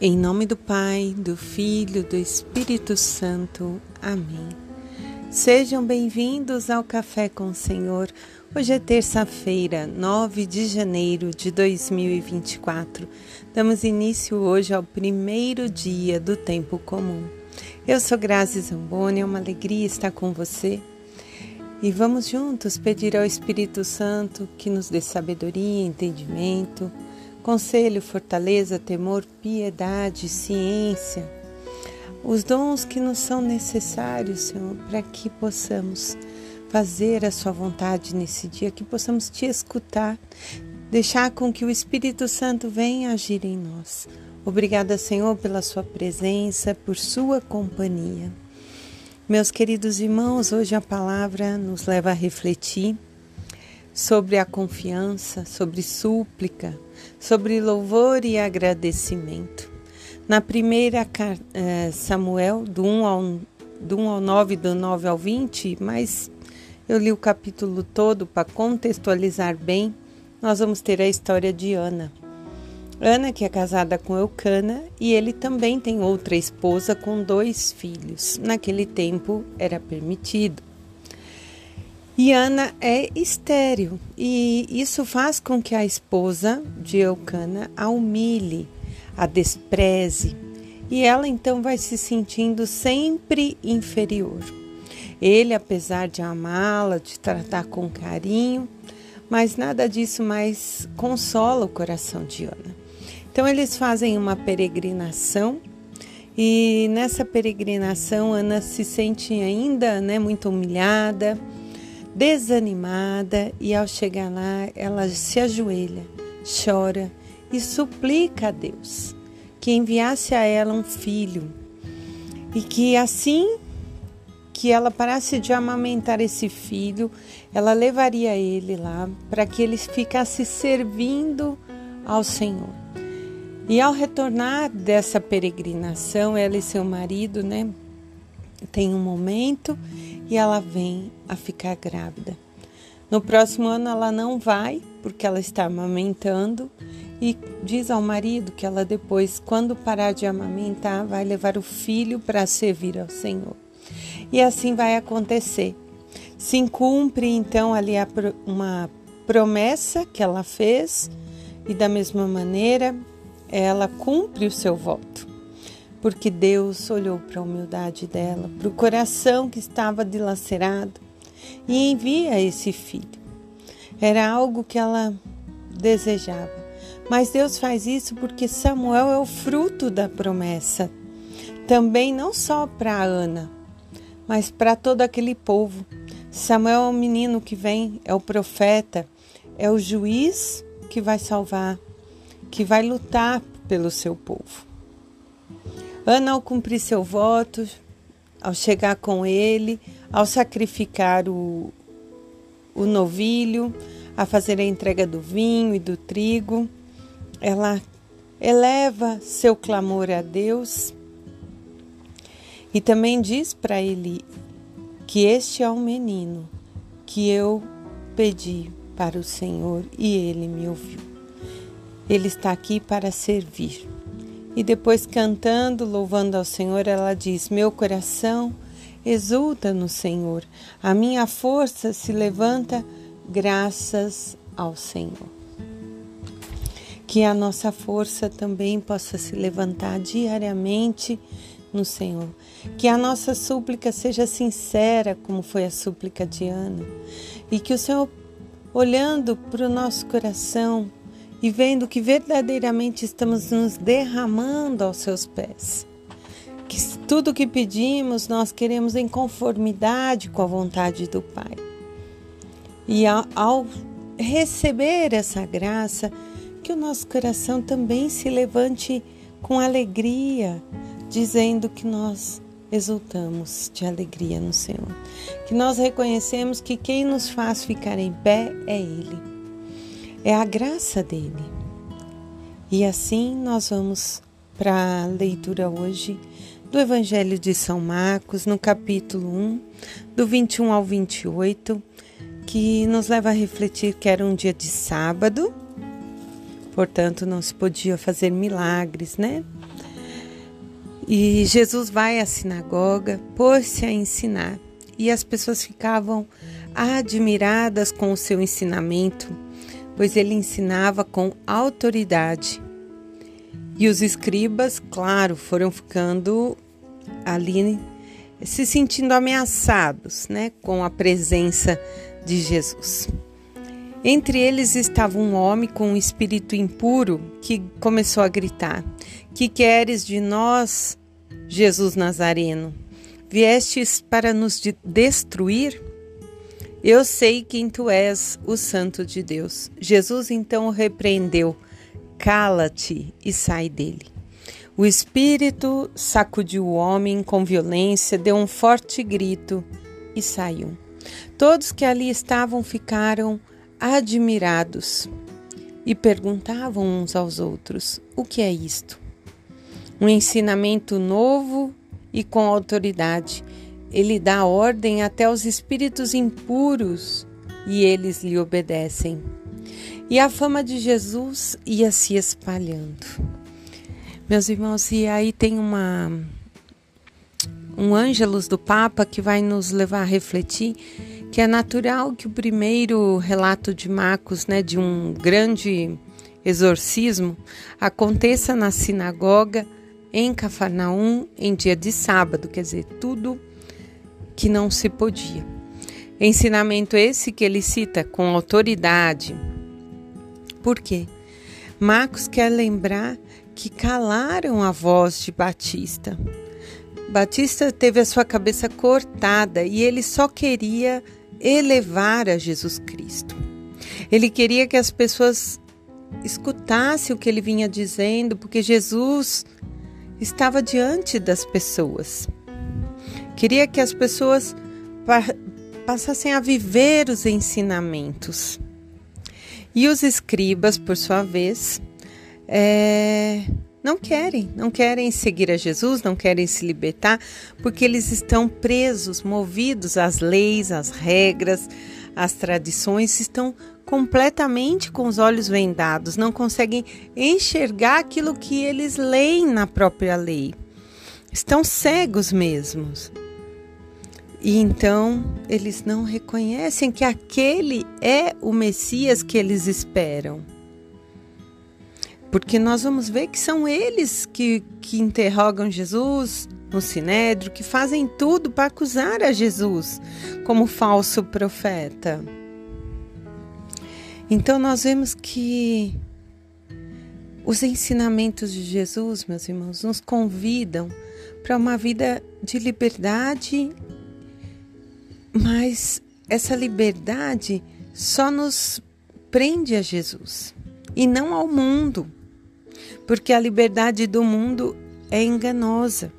Em nome do Pai, do Filho, do Espírito Santo. Amém. Sejam bem-vindos ao Café com o Senhor. Hoje é terça-feira, 9 de janeiro de 2024. Damos início hoje ao primeiro dia do tempo comum. Eu sou Grazi Zamboni, é uma alegria estar com você. E vamos juntos pedir ao Espírito Santo que nos dê sabedoria, entendimento, conselho, fortaleza, temor, piedade, ciência, os dons que nos são necessários, Senhor, para que possamos fazer a Sua vontade nesse dia, que possamos te escutar, deixar com que o Espírito Santo venha agir em nós. Obrigada, Senhor, pela Sua presença, por Sua companhia. Meus queridos irmãos, hoje a palavra nos leva a refletir sobre a confiança, sobre súplica, sobre louvor e agradecimento. Na primeira eh, Samuel, do 1 ao, do 1 ao 9, do 9 ao 20, mas eu li o capítulo todo para contextualizar bem, nós vamos ter a história de Ana. Ana, que é casada com Eucana, e ele também tem outra esposa com dois filhos. Naquele tempo era permitido. E Ana é estéril, e isso faz com que a esposa de Eucana a humilhe, a despreze, e ela então vai se sentindo sempre inferior. Ele, apesar de amá-la, de tratar com carinho, mas nada disso mais consola o coração de Ana. Então eles fazem uma peregrinação e nessa peregrinação Ana se sente ainda né, muito humilhada, desanimada e ao chegar lá ela se ajoelha, chora e suplica a Deus que enviasse a ela um filho e que assim que ela parasse de amamentar esse filho, ela levaria ele lá para que ele ficasse servindo ao Senhor. E ao retornar dessa peregrinação, ela e seu marido, né, tem um momento e ela vem a ficar grávida. No próximo ano ela não vai, porque ela está amamentando, e diz ao marido que ela depois, quando parar de amamentar, vai levar o filho para servir ao Senhor. E assim vai acontecer. Se cumpre então ali uma promessa que ela fez, e da mesma maneira ela cumpre o seu voto porque Deus olhou para a humildade dela, para o coração que estava dilacerado e envia esse filho. Era algo que ela desejava. Mas Deus faz isso porque Samuel é o fruto da promessa. Também não só para Ana, mas para todo aquele povo. Samuel é o menino que vem, é o profeta, é o juiz que vai salvar, que vai lutar pelo seu povo. Ana, ao cumprir seu voto, ao chegar com ele, ao sacrificar o, o novilho, a fazer a entrega do vinho e do trigo, ela eleva seu clamor a Deus e também diz para ele que este é o menino que eu pedi para o Senhor e ele me ouviu. Ele está aqui para servir. E depois, cantando, louvando ao Senhor, ela diz: Meu coração exulta no Senhor, a minha força se levanta graças ao Senhor. Que a nossa força também possa se levantar diariamente no Senhor. Que a nossa súplica seja sincera, como foi a súplica de Ana. E que o Senhor, olhando para o nosso coração, e vendo que verdadeiramente estamos nos derramando aos seus pés. Que tudo que pedimos nós queremos em conformidade com a vontade do Pai. E ao, ao receber essa graça, que o nosso coração também se levante com alegria, dizendo que nós exultamos de alegria no Senhor. Que nós reconhecemos que quem nos faz ficar em pé é Ele é a graça dele. E assim nós vamos para a leitura hoje do Evangelho de São Marcos, no capítulo 1, do 21 ao 28, que nos leva a refletir que era um dia de sábado, portanto não se podia fazer milagres, né? E Jesus vai à sinagoga, pôs-se a ensinar, e as pessoas ficavam admiradas com o seu ensinamento, pois ele ensinava com autoridade. E os escribas, claro, foram ficando ali se sentindo ameaçados, né, com a presença de Jesus. Entre eles estava um homem com um espírito impuro que começou a gritar: Que queres de nós, Jesus Nazareno? Viestes para nos destruir? Eu sei quem tu és, o Santo de Deus. Jesus então o repreendeu: Cala-te e sai dele. O espírito sacudiu o homem com violência, deu um forte grito e saiu. Todos que ali estavam ficaram admirados e perguntavam uns aos outros: O que é isto? Um ensinamento novo e com autoridade. Ele dá ordem até aos espíritos impuros e eles lhe obedecem. E a fama de Jesus ia se espalhando. Meus irmãos, e aí tem uma um ângelus do Papa que vai nos levar a refletir que é natural que o primeiro relato de Marcos, né, de um grande exorcismo, aconteça na sinagoga em Cafarnaum em dia de sábado, quer dizer, tudo que não se podia. Ensinamento esse que ele cita com autoridade. Por quê? Marcos quer lembrar que calaram a voz de Batista. Batista teve a sua cabeça cortada e ele só queria elevar a Jesus Cristo. Ele queria que as pessoas escutassem o que ele vinha dizendo, porque Jesus estava diante das pessoas. Queria que as pessoas passassem a viver os ensinamentos. E os escribas, por sua vez, é, não querem, não querem seguir a Jesus, não querem se libertar, porque eles estão presos, movidos às leis, às regras, às tradições, estão completamente com os olhos vendados, não conseguem enxergar aquilo que eles leem na própria lei. Estão cegos mesmos. E então eles não reconhecem que aquele é o Messias que eles esperam. Porque nós vamos ver que são eles que, que interrogam Jesus no Sinédrio, que fazem tudo para acusar a Jesus como falso profeta. Então nós vemos que os ensinamentos de Jesus, meus irmãos, nos convidam para uma vida de liberdade, mas essa liberdade só nos prende a Jesus e não ao mundo porque a liberdade do mundo é enganosa.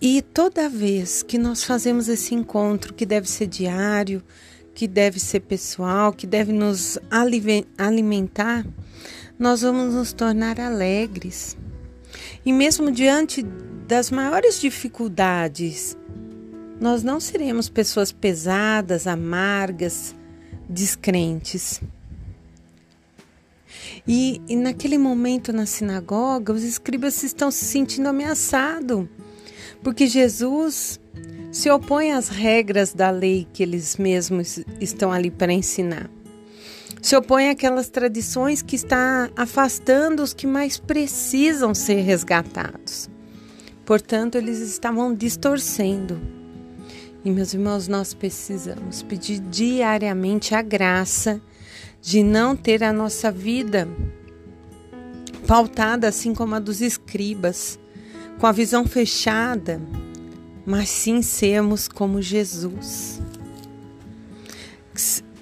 E toda vez que nós fazemos esse encontro, que deve ser diário, que deve ser pessoal, que deve nos alimentar, nós vamos nos tornar alegres. E mesmo diante das maiores dificuldades, nós não seremos pessoas pesadas, amargas, descrentes. E, e naquele momento na sinagoga, os escribas estão se sentindo ameaçados, porque Jesus se opõe às regras da lei que eles mesmos estão ali para ensinar. Se opõe àquelas tradições que está afastando os que mais precisam ser resgatados. Portanto, eles estavam distorcendo. E meus irmãos, nós precisamos pedir diariamente a graça de não ter a nossa vida pautada assim como a dos escribas, com a visão fechada, mas sim sermos como Jesus.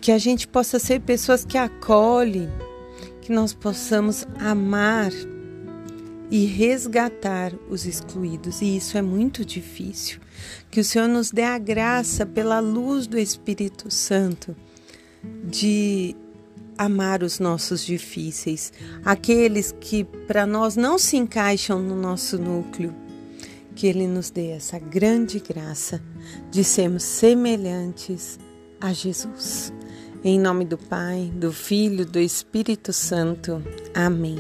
Que a gente possa ser pessoas que acolhem, que nós possamos amar e resgatar os excluídos, e isso é muito difícil. Que o Senhor nos dê a graça, pela luz do Espírito Santo, de amar os nossos difíceis, aqueles que para nós não se encaixam no nosso núcleo. Que Ele nos dê essa grande graça de sermos semelhantes a Jesus. Em nome do Pai, do Filho, do Espírito Santo. Amém.